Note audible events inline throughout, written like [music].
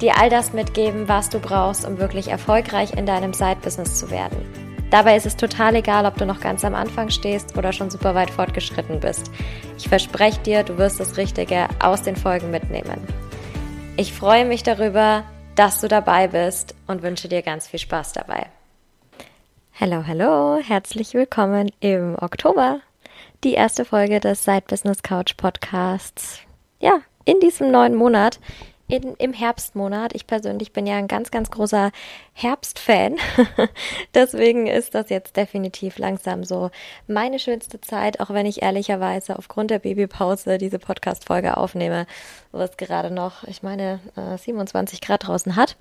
dir all das mitgeben, was du brauchst, um wirklich erfolgreich in deinem Side-Business zu werden. Dabei ist es total egal, ob du noch ganz am Anfang stehst oder schon super weit fortgeschritten bist. Ich verspreche dir, du wirst das Richtige aus den Folgen mitnehmen. Ich freue mich darüber, dass du dabei bist und wünsche dir ganz viel Spaß dabei. Hallo, hallo, herzlich willkommen im Oktober. Die erste Folge des Side Business Couch Podcasts. Ja, in diesem neuen Monat, in, im Herbstmonat. Ich persönlich bin ja ein ganz, ganz großer Herbstfan. [laughs] Deswegen ist das jetzt definitiv langsam so meine schönste Zeit, auch wenn ich ehrlicherweise aufgrund der Babypause diese Podcast-Folge aufnehme, wo es gerade noch, ich meine, 27 äh, Grad draußen hat.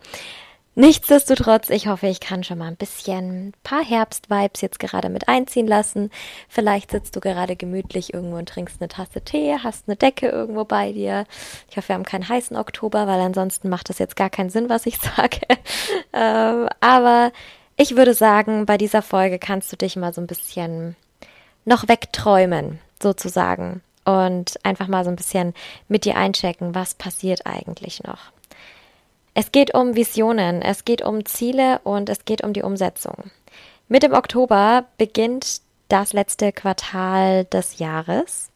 Nichtsdestotrotz, ich hoffe, ich kann schon mal ein bisschen ein paar Herbstvibes jetzt gerade mit einziehen lassen. Vielleicht sitzt du gerade gemütlich irgendwo und trinkst eine Tasse Tee, hast eine Decke irgendwo bei dir. Ich hoffe, wir haben keinen heißen Oktober, weil ansonsten macht das jetzt gar keinen Sinn, was ich [laughs] sage. ähm, aber ich würde sagen, bei dieser Folge kannst du dich mal so ein bisschen noch wegträumen, sozusagen. Und einfach mal so ein bisschen mit dir einchecken, was passiert eigentlich noch. Es geht um Visionen, es geht um Ziele und es geht um die Umsetzung. Mit dem Oktober beginnt das letzte Quartal des Jahres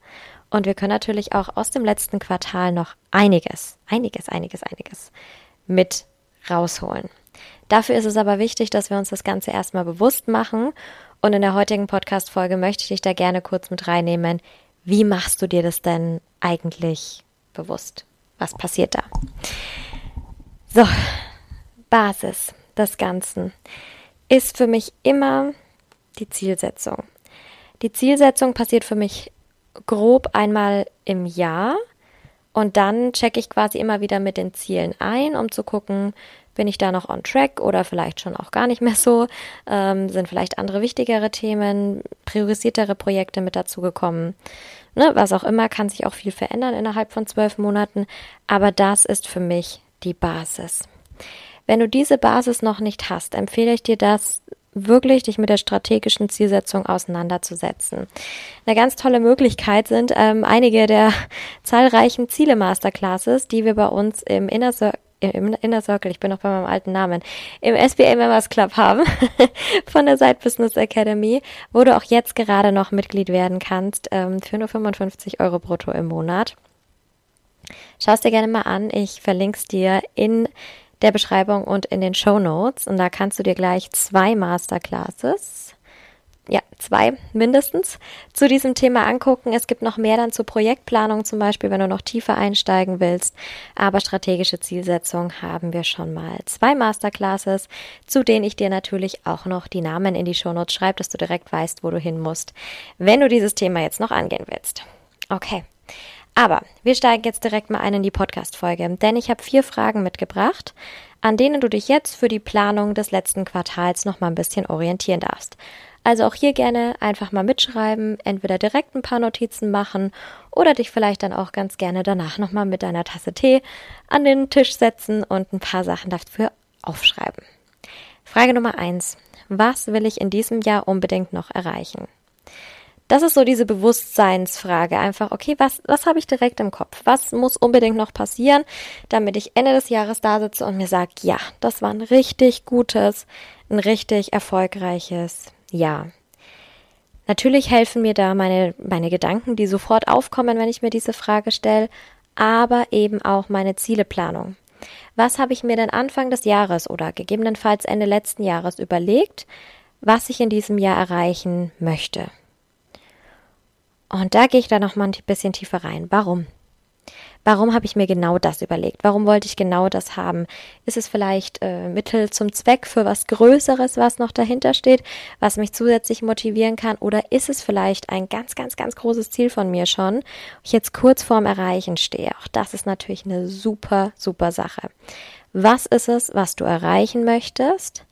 und wir können natürlich auch aus dem letzten Quartal noch einiges, einiges, einiges, einiges mit rausholen. Dafür ist es aber wichtig, dass wir uns das Ganze erstmal bewusst machen und in der heutigen Podcast-Folge möchte ich dich da gerne kurz mit reinnehmen. Wie machst du dir das denn eigentlich bewusst? Was passiert da? So, Basis des Ganzen ist für mich immer die Zielsetzung. Die Zielsetzung passiert für mich grob einmal im Jahr und dann checke ich quasi immer wieder mit den Zielen ein, um zu gucken, bin ich da noch on track oder vielleicht schon auch gar nicht mehr so? Ähm, sind vielleicht andere wichtigere Themen, priorisiertere Projekte mit dazugekommen? Ne, was auch immer, kann sich auch viel verändern innerhalb von zwölf Monaten, aber das ist für mich die Basis. Wenn du diese Basis noch nicht hast, empfehle ich dir das wirklich, dich mit der strategischen Zielsetzung auseinanderzusetzen. Eine ganz tolle Möglichkeit sind ähm, einige der [laughs] zahlreichen Ziele Masterclasses, die wir bei uns im Inner Circle im Inner Circle, ich bin noch bei meinem alten Namen, im SBA Members Club haben [laughs] von der Side Business Academy, wo du auch jetzt gerade noch Mitglied werden kannst ähm, für nur 55 Euro brutto im Monat. Schau es dir gerne mal an. Ich verlinke es dir in der Beschreibung und in den Show Notes. Und da kannst du dir gleich zwei Masterclasses, ja, zwei mindestens, zu diesem Thema angucken. Es gibt noch mehr dann zur Projektplanung zum Beispiel, wenn du noch tiefer einsteigen willst. Aber strategische Zielsetzung haben wir schon mal zwei Masterclasses, zu denen ich dir natürlich auch noch die Namen in die Show Notes schreibe, dass du direkt weißt, wo du hin musst, wenn du dieses Thema jetzt noch angehen willst. Okay. Aber wir steigen jetzt direkt mal ein in die Podcast-Folge, denn ich habe vier Fragen mitgebracht, an denen du dich jetzt für die Planung des letzten Quartals noch mal ein bisschen orientieren darfst. Also auch hier gerne einfach mal mitschreiben, entweder direkt ein paar Notizen machen oder dich vielleicht dann auch ganz gerne danach nochmal mit deiner Tasse Tee an den Tisch setzen und ein paar Sachen dafür aufschreiben. Frage Nummer eins. Was will ich in diesem Jahr unbedingt noch erreichen? Das ist so diese Bewusstseinsfrage. Einfach, okay, was, was habe ich direkt im Kopf? Was muss unbedingt noch passieren, damit ich Ende des Jahres da sitze und mir sage, ja, das war ein richtig gutes, ein richtig erfolgreiches Jahr. Natürlich helfen mir da meine, meine Gedanken, die sofort aufkommen, wenn ich mir diese Frage stelle, aber eben auch meine Zieleplanung. Was habe ich mir denn Anfang des Jahres oder gegebenenfalls Ende letzten Jahres überlegt, was ich in diesem Jahr erreichen möchte? Und da gehe ich da noch mal ein bisschen tiefer rein. Warum? Warum habe ich mir genau das überlegt? Warum wollte ich genau das haben? Ist es vielleicht äh, Mittel zum Zweck für was Größeres, was noch dahinter steht, was mich zusätzlich motivieren kann? Oder ist es vielleicht ein ganz, ganz, ganz großes Ziel von mir schon, ich jetzt kurz vorm Erreichen stehe? Auch das ist natürlich eine super, super Sache. Was ist es, was du erreichen möchtest,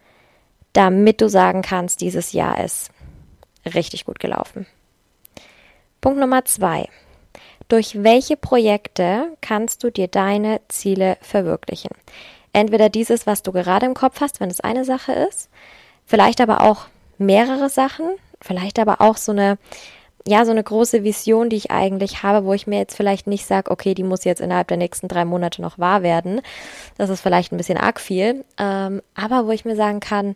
damit du sagen kannst, dieses Jahr ist richtig gut gelaufen. Punkt Nummer zwei. Durch welche Projekte kannst du dir deine Ziele verwirklichen? Entweder dieses, was du gerade im Kopf hast, wenn es eine Sache ist, vielleicht aber auch mehrere Sachen, vielleicht aber auch so eine, ja, so eine große Vision, die ich eigentlich habe, wo ich mir jetzt vielleicht nicht sage, okay, die muss jetzt innerhalb der nächsten drei Monate noch wahr werden. Das ist vielleicht ein bisschen arg viel, ähm, aber wo ich mir sagen kann,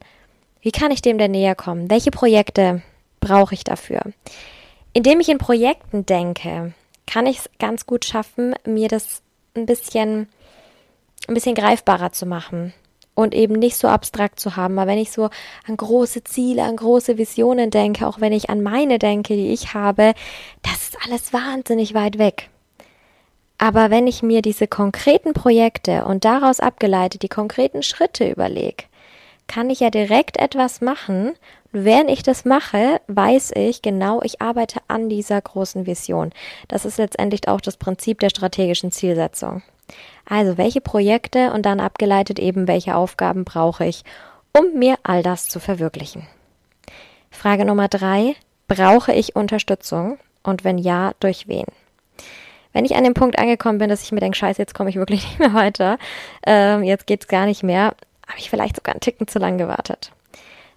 wie kann ich dem denn näher kommen? Welche Projekte brauche ich dafür? Indem ich in Projekten denke, kann ich es ganz gut schaffen, mir das ein bisschen, ein bisschen greifbarer zu machen und eben nicht so abstrakt zu haben. Aber wenn ich so an große Ziele, an große Visionen denke, auch wenn ich an meine denke, die ich habe, das ist alles wahnsinnig weit weg. Aber wenn ich mir diese konkreten Projekte und daraus abgeleitet die konkreten Schritte überlege, kann ich ja direkt etwas machen. Während ich das mache, weiß ich genau, ich arbeite an dieser großen Vision. Das ist letztendlich auch das Prinzip der strategischen Zielsetzung. Also welche Projekte und dann abgeleitet eben, welche Aufgaben brauche ich, um mir all das zu verwirklichen. Frage Nummer drei. Brauche ich Unterstützung? Und wenn ja, durch wen? Wenn ich an dem Punkt angekommen bin, dass ich mir denke, scheiße, jetzt komme ich wirklich [laughs] nicht mehr weiter, ähm, jetzt geht's gar nicht mehr, habe ich vielleicht sogar einen Ticken zu lang gewartet.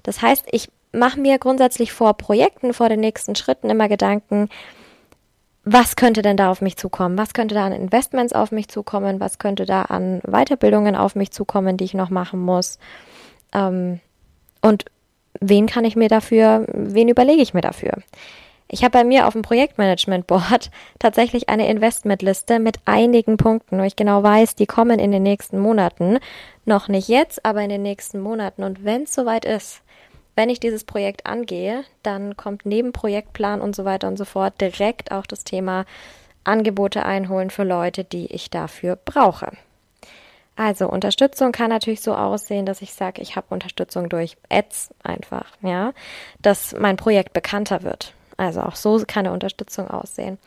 Das heißt, ich mache mir grundsätzlich vor Projekten, vor den nächsten Schritten immer Gedanken, was könnte denn da auf mich zukommen? Was könnte da an Investments auf mich zukommen? Was könnte da an Weiterbildungen auf mich zukommen, die ich noch machen muss? Ähm, und wen kann ich mir dafür, wen überlege ich mir dafür? Ich habe bei mir auf dem Projektmanagement-Board [laughs] tatsächlich eine Investmentliste mit einigen Punkten, wo ich genau weiß, die kommen in den nächsten Monaten. Noch nicht jetzt, aber in den nächsten Monaten. Und wenn es soweit ist, wenn ich dieses Projekt angehe, dann kommt neben Projektplan und so weiter und so fort direkt auch das Thema Angebote einholen für Leute, die ich dafür brauche. Also Unterstützung kann natürlich so aussehen, dass ich sage, ich habe Unterstützung durch Ads einfach, ja, dass mein Projekt bekannter wird. Also auch so kann eine Unterstützung aussehen.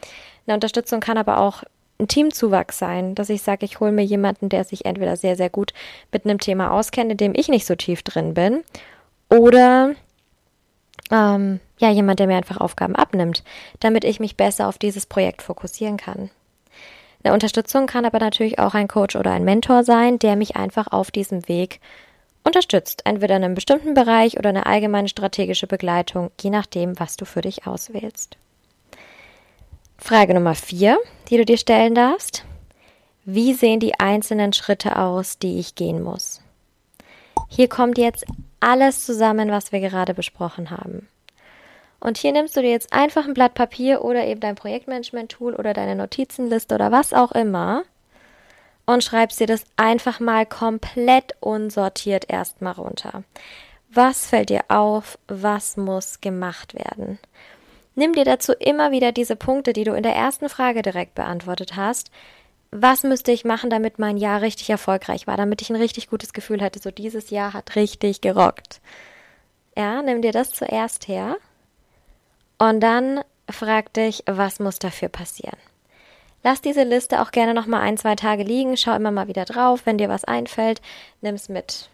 Eine Unterstützung kann aber auch ein Teamzuwachs sein, dass ich sage, ich hole mir jemanden, der sich entweder sehr, sehr gut mit einem Thema auskennt, in dem ich nicht so tief drin bin, oder ähm, ja, jemand, der mir einfach Aufgaben abnimmt, damit ich mich besser auf dieses Projekt fokussieren kann. Eine Unterstützung kann aber natürlich auch ein Coach oder ein Mentor sein, der mich einfach auf diesem Weg unterstützt, entweder in einem bestimmten Bereich oder eine allgemeine strategische Begleitung, je nachdem, was du für dich auswählst. Frage Nummer vier, die du dir stellen darfst. Wie sehen die einzelnen Schritte aus, die ich gehen muss? Hier kommt jetzt alles zusammen, was wir gerade besprochen haben. Und hier nimmst du dir jetzt einfach ein Blatt Papier oder eben dein Projektmanagement-Tool oder deine Notizenliste oder was auch immer und schreibst dir das einfach mal komplett unsortiert erstmal runter. Was fällt dir auf? Was muss gemacht werden? Nimm dir dazu immer wieder diese Punkte, die du in der ersten Frage direkt beantwortet hast, was müsste ich machen, damit mein Jahr richtig erfolgreich war, damit ich ein richtig gutes Gefühl hatte, so dieses Jahr hat richtig gerockt. Ja, nimm dir das zuerst her. Und dann frag dich, was muss dafür passieren. Lass diese Liste auch gerne noch mal ein, zwei Tage liegen, schau immer mal wieder drauf, wenn dir was einfällt, nimm's mit,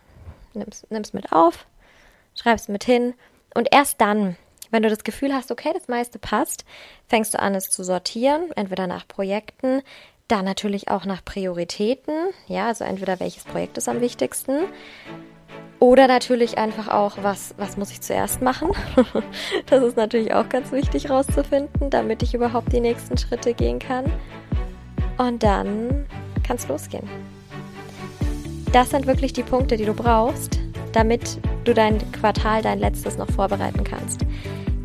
nimm's, nimm's mit auf, schreib's mit hin. Und erst dann, wenn du das Gefühl hast, okay, das meiste passt, fängst du an, es zu sortieren, entweder nach Projekten, dann natürlich auch nach Prioritäten, ja, also entweder welches Projekt ist am wichtigsten oder natürlich einfach auch, was, was muss ich zuerst machen. [laughs] das ist natürlich auch ganz wichtig rauszufinden, damit ich überhaupt die nächsten Schritte gehen kann. Und dann kann es losgehen. Das sind wirklich die Punkte, die du brauchst, damit du dein Quartal, dein letztes noch vorbereiten kannst.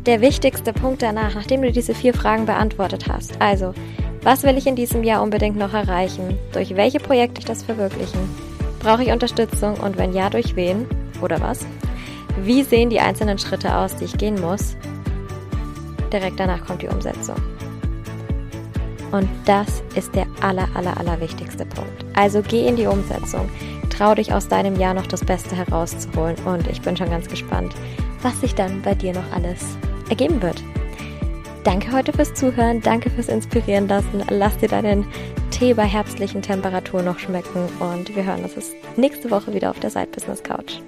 Der wichtigste Punkt danach, nachdem du diese vier Fragen beantwortet hast, also was will ich in diesem Jahr unbedingt noch erreichen? Durch welche Projekte ich das verwirklichen? Brauche ich Unterstützung und wenn ja, durch wen oder was? Wie sehen die einzelnen Schritte aus, die ich gehen muss? Direkt danach kommt die Umsetzung. Und das ist der aller, aller, aller wichtigste Punkt. Also geh in die Umsetzung. Trau dich aus deinem Jahr noch das Beste herauszuholen. Und ich bin schon ganz gespannt, was sich dann bei dir noch alles ergeben wird. Danke heute fürs Zuhören, danke fürs Inspirieren lassen. Lass dir deinen Tee bei herbstlichen Temperaturen noch schmecken und wir hören uns nächste Woche wieder auf der Side Business Couch.